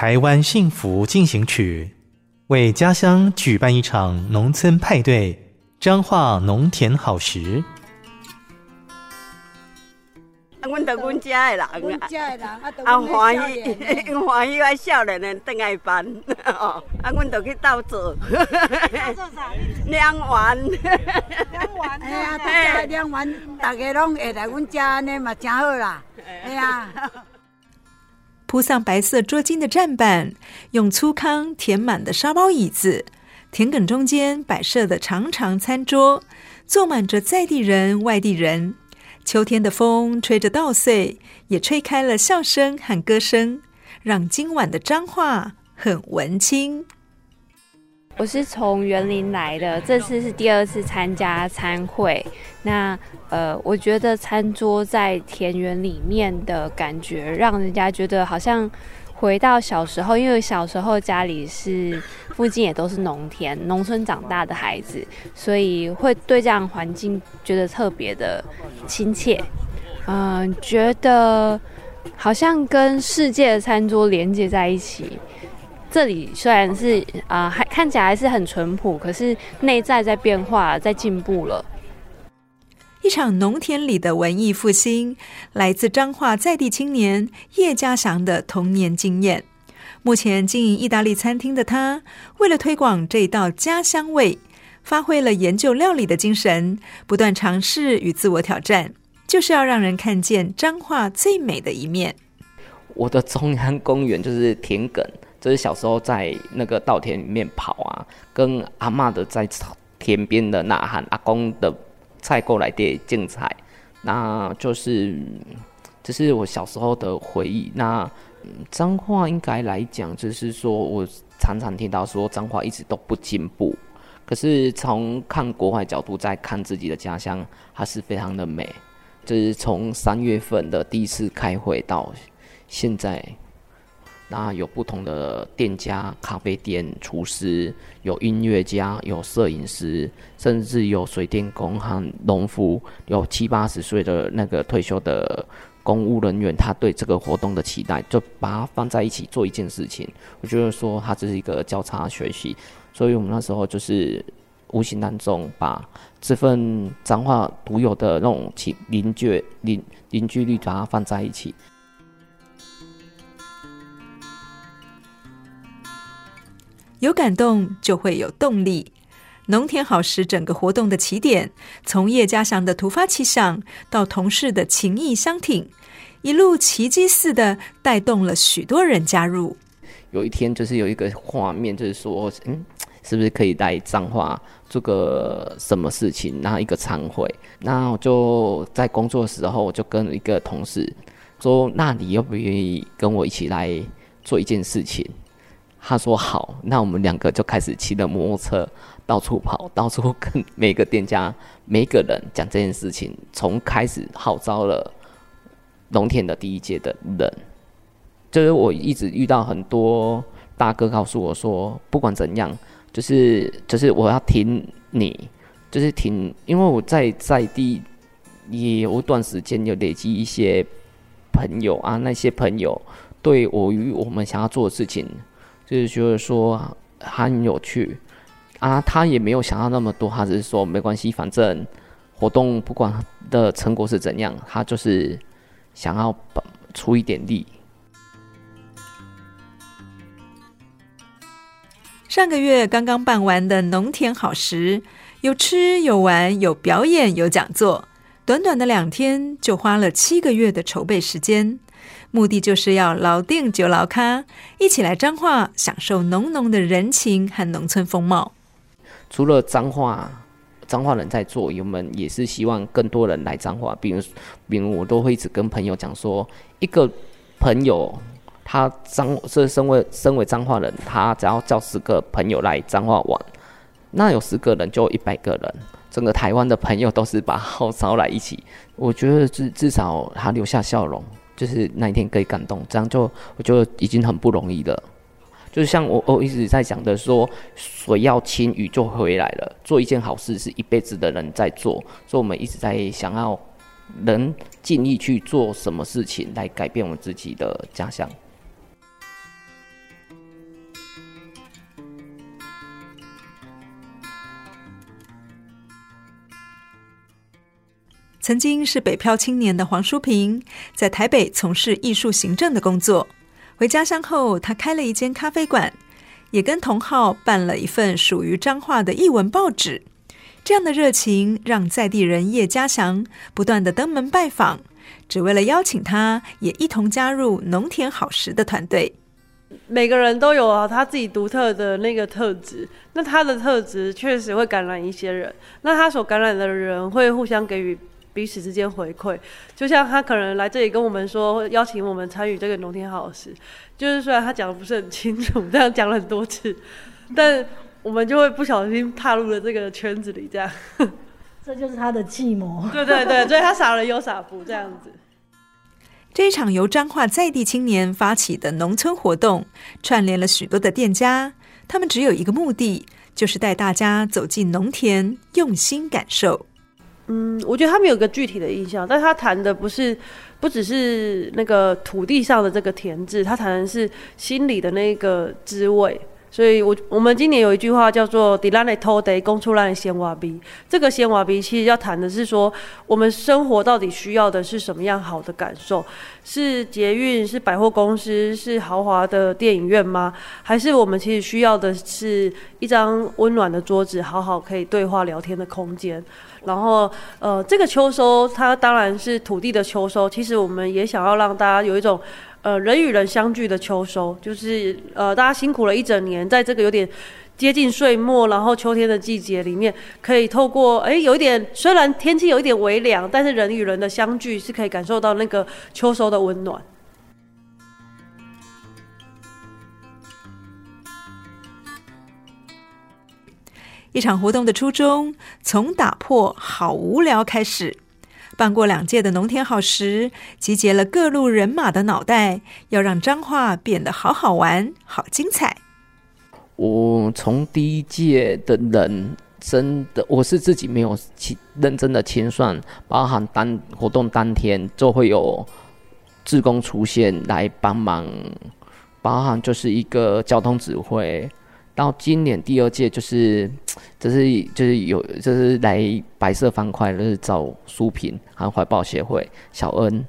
台湾幸福进行曲，为家乡举办一场农村派对，彰化农田好食。啊，阮着阮家的人，阮家的人啊，欢喜，欢喜我少年的回来办，哦，啊，阮着去斗做，做啥？两碗，两碗，哎呀，大家两碗，大家拢会来阮家，安尼嘛真好啦，哎呀。铺上白色桌巾的站板，用粗糠填满的沙包椅子，田埂中间摆设的长长餐桌，坐满着在地人、外地人。秋天的风吹着稻穗，也吹开了笑声和歌声，让今晚的彰化很文青。我是从园林来的，这次是第二次参加餐会。那呃，我觉得餐桌在田园里面的感觉，让人家觉得好像回到小时候。因为小时候家里是附近也都是农田，农村长大的孩子，所以会对这样环境觉得特别的亲切。嗯、觉得好像跟世界的餐桌连接在一起。这里虽然是啊、呃，还看起来还是很淳朴，可是内在在变化，在进步了。一场农田里的文艺复兴，来自彰化在地青年叶家祥的童年经验。目前经营意大利餐厅的他，为了推广这一道家乡味，发挥了研究料理的精神，不断尝试与自我挑战，就是要让人看见彰化最美的一面。我的中央公园就是田埂。就是小时候在那个稻田里面跑啊，跟阿嬷的在田边的呐喊，阿公的菜过来的竞彩，那就是这是我小时候的回忆。那脏话应该来讲，就是说我常常听到说脏话一直都不进步，可是从看国外角度再看自己的家乡，还是非常的美。就是从三月份的第一次开会到现在。那有不同的店家、咖啡店、厨师，有音乐家、有摄影师，甚至有水电工和农夫，有七八十岁的那个退休的公务人员，他对这个活动的期待，就把它放在一起做一件事情。我觉得说，它这是一个交叉学习，所以我们那时候就是无形当中把这份彰化独有的那种情邻居邻邻居力，把它放在一起。有感动就会有动力。农田好食整个活动的起点，从叶家祥的突发奇想到同事的情义相挺，一路奇迹似的带动了许多人加入。有一天，就是有一个画面，就是说，嗯，是不是可以来彰化做个什么事情？然后一个餐会，那我就在工作的时候，我就跟一个同事说：“那你愿不愿意跟我一起来做一件事情？”他说好，那我们两个就开始骑着摩托车到处跑，到处跟每个店家、每个人讲这件事情。从开始号召了农田的第一届的人，就是我一直遇到很多大哥告诉我说，不管怎样，就是就是我要挺你，就是挺，因为我在在地也有一段时间有累积一些朋友啊，那些朋友对我与我们想要做的事情。就是觉得说很有趣啊，他也没有想到那么多，他只是说没关系，反正活动不管的成果是怎样，他就是想要出一点力。上个月刚刚办完的农田好食，有吃有玩，有表演有讲座，短短的两天就花了七个月的筹备时间。目的就是要老定就老咖，一起来彰化享受浓浓的人情和农村风貌。除了彰化，彰化人在做，我们也是希望更多人来彰化。比如，比如我都会一直跟朋友讲说，一个朋友。他彰是身为身为彰化人，他只要叫十个朋友来彰化玩，那有十个人就一百个人，整个台湾的朋友都是把号召来一起。我觉得至至少他留下笑容，就是那一天可以感动，这样就我觉得已经很不容易了。就是像我我一直在讲的说，水要清鱼就回来了。做一件好事是一辈子的人在做，所以我们一直在想要能尽力去做什么事情来改变我们自己的家乡。曾经是北漂青年的黄淑萍，在台北从事艺术行政的工作。回家乡后，他开了一间咖啡馆，也跟同好办了一份属于彰化的译文报纸。这样的热情，让在地人叶家祥不断地登门拜访，只为了邀请他也一同加入农田好食的团队。每个人都有啊，他自己独特的那个特质。那他的特质确实会感染一些人，那他所感染的人会互相给予。彼此之间回馈，就像他可能来这里跟我们说，邀请我们参与这个农田好事，就是虽然他讲的不是很清楚，这样讲了很多次，但我们就会不小心踏入了这个圈子里，这样，这就是他的计谋。对对对，所以他傻人有傻福这样子。这一场由彰化在地青年发起的农村活动，串联了许多的店家，他们只有一个目的，就是带大家走进农田，用心感受。嗯，我觉得他们有个具体的印象，但他谈的不是，不只是那个土地上的这个田字，他谈的是心里的那个滋味。所以我，我我们今年有一句话叫做“伫咱的土地，讲出咱的生活味”。这个生活味其实要谈的是说，我们生活到底需要的是什么样好的感受？是捷运？是百货公司？是豪华的电影院吗？还是我们其实需要的是一张温暖的桌子，好好可以对话聊天的空间？然后，呃，这个秋收它当然是土地的秋收，其实我们也想要让大家有一种。呃，人与人相聚的秋收，就是呃，大家辛苦了一整年，在这个有点接近岁末，然后秋天的季节里面，可以透过哎，有一点虽然天气有一点微凉，但是人与人的相聚是可以感受到那个秋收的温暖。一场活动的初衷，从打破好无聊开始。办过两届的农田好食，集结了各路人马的脑袋，要让彰化变得好好玩、好精彩。我从第一届的人，真的我是自己没有清认真的清算，包含当活动当天就会有志工出现来帮忙，包含就是一个交通指挥。到今年第二届就是，就是就是有就是来白色方块，就是找书评还有怀抱协会小恩，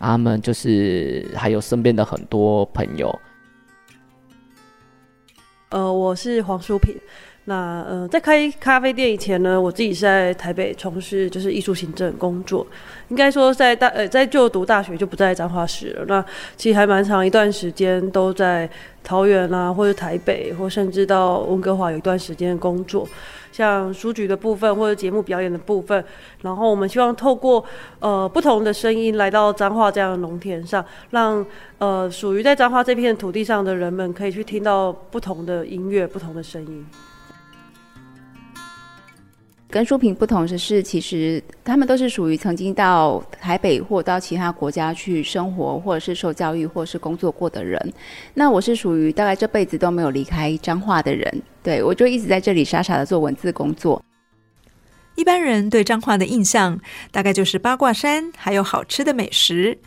他们就是还有身边的很多朋友。呃，我是黄淑萍。那呃，在开咖啡店以前呢，我自己是在台北从事就是艺术行政工作。应该说在大呃在就读大学就不在彰化市了。那其实还蛮长一段时间都在桃园啊，或者台北，或甚至到温哥华有一段时间的工作，像书局的部分或者节目表演的部分。然后我们希望透过呃不同的声音来到彰化这样的农田上，让呃属于在彰化这片土地上的人们可以去听到不同的音乐、不同的声音。跟书评不同的是，其实他们都是属于曾经到台北或到其他国家去生活，或者是受教育，或者是工作过的人。那我是属于大概这辈子都没有离开彰化的人，对，我就一直在这里傻傻的做文字工作。一般人对彰化的印象大概就是八卦山，还有好吃的美食。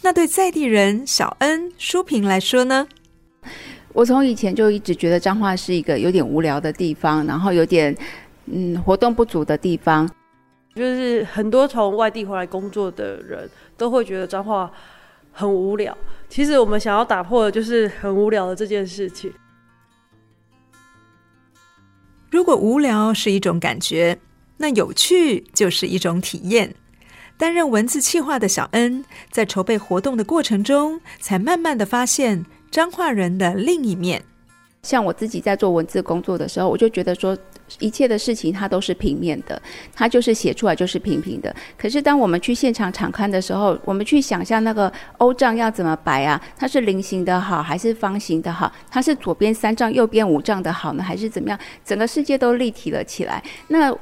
那对在地人小恩书评来说呢？我从以前就一直觉得彰化是一个有点无聊的地方，然后有点。嗯，活动不足的地方，就是很多从外地回来工作的人都会觉得彰化很无聊。其实我们想要打破的就是很无聊的这件事情。如果无聊是一种感觉，那有趣就是一种体验。担任文字企划的小恩，在筹备活动的过程中，才慢慢的发现彰化人的另一面。像我自己在做文字工作的时候，我就觉得说，一切的事情它都是平面的，它就是写出来就是平平的。可是当我们去现场场刊的时候，我们去想象那个欧丈要怎么摆啊？它是菱形的好，还是方形的好？它是左边三丈，右边五丈的好呢，还是怎么样？整个世界都立体了起来。那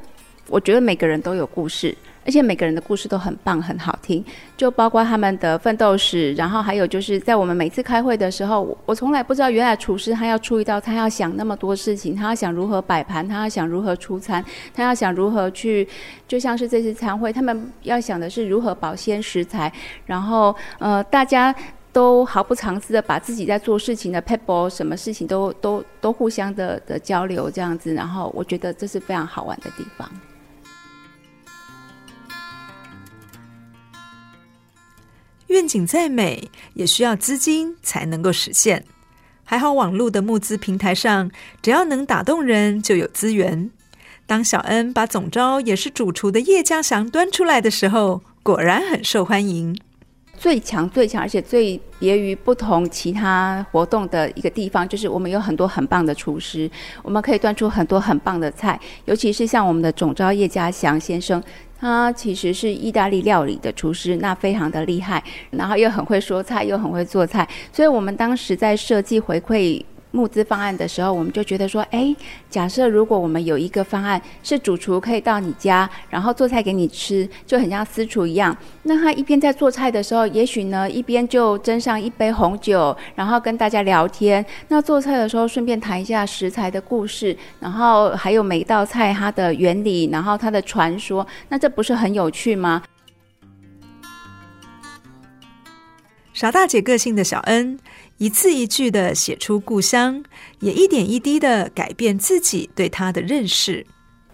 我觉得每个人都有故事。而且每个人的故事都很棒，很好听，就包括他们的奋斗史，然后还有就是在我们每次开会的时候，我我从来不知道原来厨师他要出一道菜，他要想那么多事情，他要想如何摆盘，他要想如何出餐，他要想如何去，就像是这次餐会，他们要想的是如何保鲜食材，然后呃，大家都毫不藏私的把自己在做事情的 p e p l e 什么事情都都都互相的的交流这样子，然后我觉得这是非常好玩的地方。愿景再美，也需要资金才能够实现。还好网络的募资平台上，只要能打动人，就有资源。当小恩把总招也是主厨的叶家祥端出来的时候，果然很受欢迎。最强、最强，而且最别于不同其他活动的一个地方，就是我们有很多很棒的厨师，我们可以端出很多很棒的菜，尤其是像我们的总招叶家祥先生。他其实是意大利料理的厨师，那非常的厉害，然后又很会说菜，又很会做菜，所以我们当时在设计回馈募资方案的时候，我们就觉得说，哎，假设如果我们有一个方案是主厨可以到你家，然后做菜给你吃，就很像私厨一样。那他一边在做菜的时候，也许呢一边就斟上一杯红酒，然后跟大家聊天。那做菜的时候顺便谈一下食材的故事，然后还有每一道菜它的原理，然后它的传说。那这不是很有趣吗？傻大姐个性的小恩。一字一句的写出故乡，也一点一滴的改变自己对它的认识。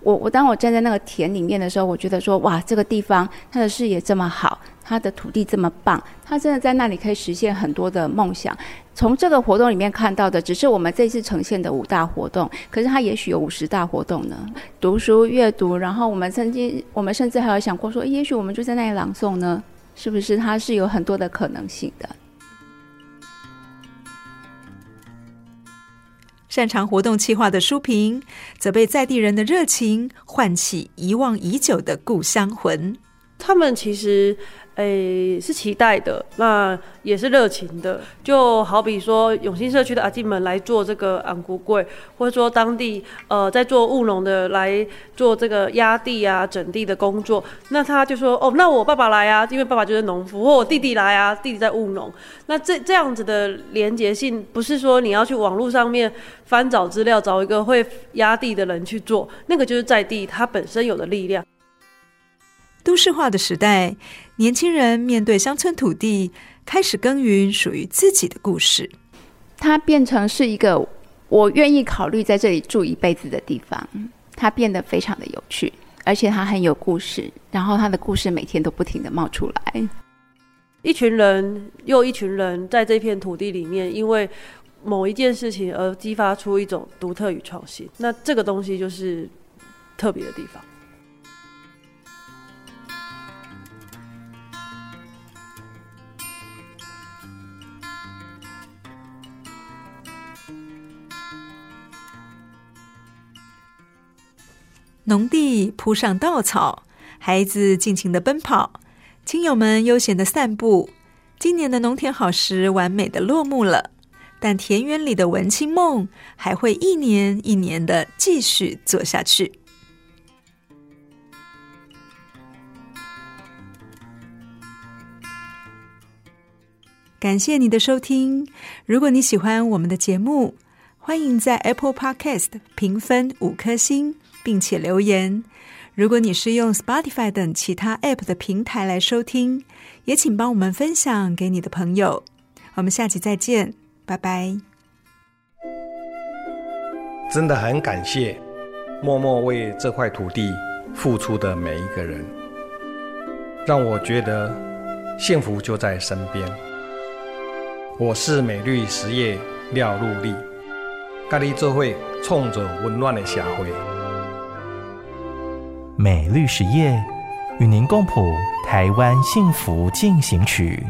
我我当我站在那个田里面的时候，我觉得说哇，这个地方它的视野这么好，它的土地这么棒，它真的在那里可以实现很多的梦想。从这个活动里面看到的，只是我们这次呈现的五大活动，可是它也许有五十大活动呢。读书阅读，然后我们曾经，我们甚至还有想过说，也许我们就在那里朗诵呢，是不是？它是有很多的可能性的。擅长活动企划的书评，则被在地人的热情唤起遗忘已久的故乡魂。他们其实。诶、是期待的，那也是热情的。就好比说，永兴社区的阿进们来做这个红龟粿，或者说当地呃在做务农的来做这个压地啊、整地的工作，那他就说哦，那我爸爸来啊，因为爸爸就是农夫，或我弟弟来啊，弟弟在务农。那这这样子的连结性，不是说你要去网络上面翻找资料，找一个会压地的人去做，那个就是在地它本身有的力量。都市化的时代，年轻人面对乡村土地，开始耕耘属于自己的故事。它变成是一个我愿意考虑在这里住一辈子的地方。它变得非常的有趣，而且它很有故事。然后它的故事每天都不停的冒出来。一群人又一群人在这片土地里面，因为某一件事情而激发出一种独特与创新。那这个东西就是特别的地方。农地铺上稻草，孩子尽情的奔跑，亲友们悠闲的散步。今年的农田好时完美的落幕了，但田园里的文青梦还会一年一年的继续做下去。感谢你的收听，如果你喜欢我们的节目，欢迎在 Apple Podcast 评分五颗星。并且留言。如果你是用 Spotify 等其他 App 的平台来收听，也请帮我们分享给你的朋友。我们下期再见，拜拜。真的很感谢默默为这块土地付出的每一个人，让我觉得幸福就在身边。我是美绿实业廖禄立。甲你做伙创造温暖的社会。美律实业与您共谱台湾幸福进行曲。